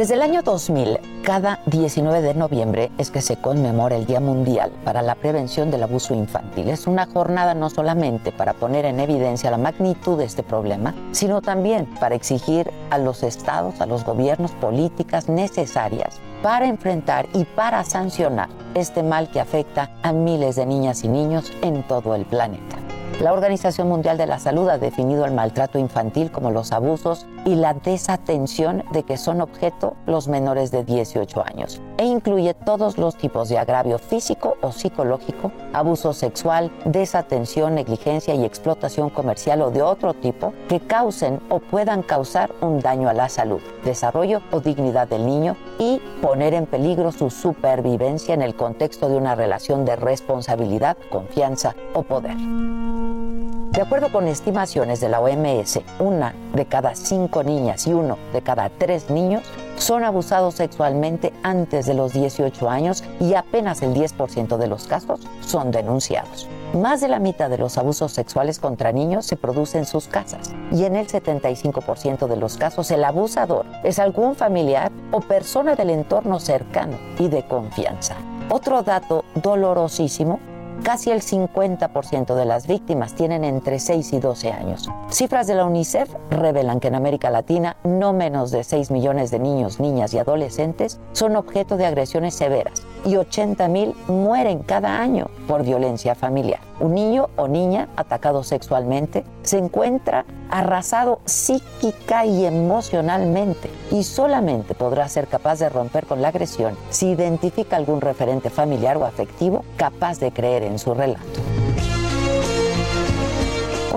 Desde el año 2000, cada 19 de noviembre es que se conmemora el Día Mundial para la Prevención del Abuso Infantil. Es una jornada no solamente para poner en evidencia la magnitud de este problema, sino también para exigir a los estados, a los gobiernos políticas necesarias para enfrentar y para sancionar este mal que afecta a miles de niñas y niños en todo el planeta. La Organización Mundial de la Salud ha definido el maltrato infantil como los abusos y la desatención de que son objeto los menores de 18 años e incluye todos los tipos de agravio físico o psicológico, abuso sexual, desatención, negligencia y explotación comercial o de otro tipo que causen o puedan causar un daño a la salud, desarrollo o dignidad del niño y poner en peligro su supervivencia en el contexto de una relación de responsabilidad, confianza o poder. De acuerdo con estimaciones de la OMS, una de cada cinco niñas y uno de cada tres niños son abusados sexualmente antes de los 18 años y apenas el 10% de los casos son denunciados. Más de la mitad de los abusos sexuales contra niños se produce en sus casas y en el 75% de los casos el abusador es algún familiar o persona del entorno cercano y de confianza. Otro dato dolorosísimo Casi el 50% de las víctimas tienen entre 6 y 12 años. Cifras de la UNICEF revelan que en América Latina no menos de 6 millones de niños, niñas y adolescentes son objeto de agresiones severas y 80 mil mueren cada año por violencia familiar. Un niño o niña atacado sexualmente se encuentra arrasado psíquica y emocionalmente y solamente podrá ser capaz de romper con la agresión si identifica algún referente familiar o afectivo capaz de creer en su relato.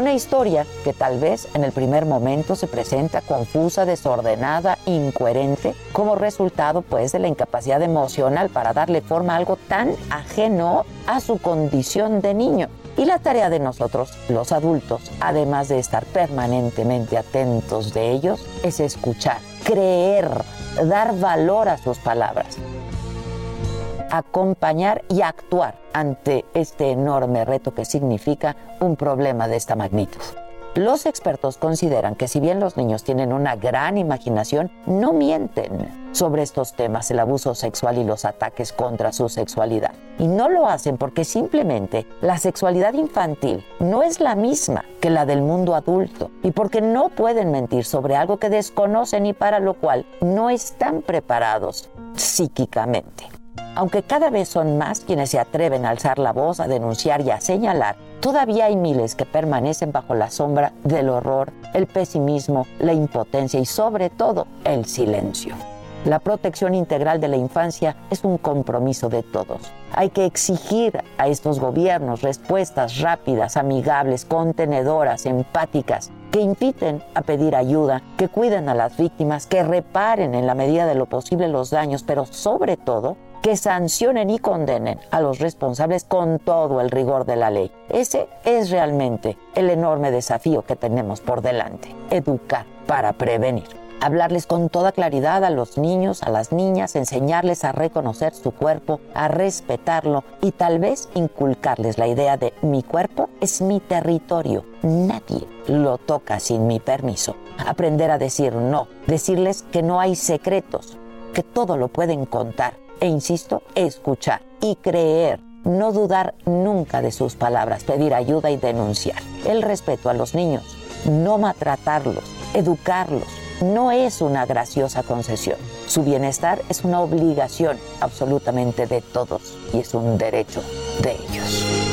Una historia que tal vez en el primer momento se presenta confusa, desordenada, incoherente, como resultado pues de la incapacidad emocional para darle forma a algo tan ajeno a su condición de niño. Y la tarea de nosotros, los adultos, además de estar permanentemente atentos de ellos, es escuchar, creer, dar valor a sus palabras, acompañar y actuar ante este enorme reto que significa un problema de esta magnitud. Los expertos consideran que si bien los niños tienen una gran imaginación, no mienten sobre estos temas, el abuso sexual y los ataques contra su sexualidad. Y no lo hacen porque simplemente la sexualidad infantil no es la misma que la del mundo adulto y porque no pueden mentir sobre algo que desconocen y para lo cual no están preparados psíquicamente. Aunque cada vez son más quienes se atreven a alzar la voz, a denunciar y a señalar, todavía hay miles que permanecen bajo la sombra del horror, el pesimismo, la impotencia y sobre todo el silencio. La protección integral de la infancia es un compromiso de todos. Hay que exigir a estos gobiernos respuestas rápidas, amigables, contenedoras, empáticas, que inviten a pedir ayuda, que cuiden a las víctimas, que reparen en la medida de lo posible los daños, pero sobre todo que sancionen y condenen a los responsables con todo el rigor de la ley. Ese es realmente el enorme desafío que tenemos por delante, educar para prevenir. Hablarles con toda claridad a los niños, a las niñas, enseñarles a reconocer su cuerpo, a respetarlo y tal vez inculcarles la idea de mi cuerpo es mi territorio, nadie lo toca sin mi permiso. Aprender a decir no, decirles que no hay secretos, que todo lo pueden contar. E insisto, escuchar y creer. No dudar nunca de sus palabras, pedir ayuda y denunciar. El respeto a los niños, no maltratarlos, educarlos, no es una graciosa concesión. Su bienestar es una obligación absolutamente de todos y es un derecho de ellos.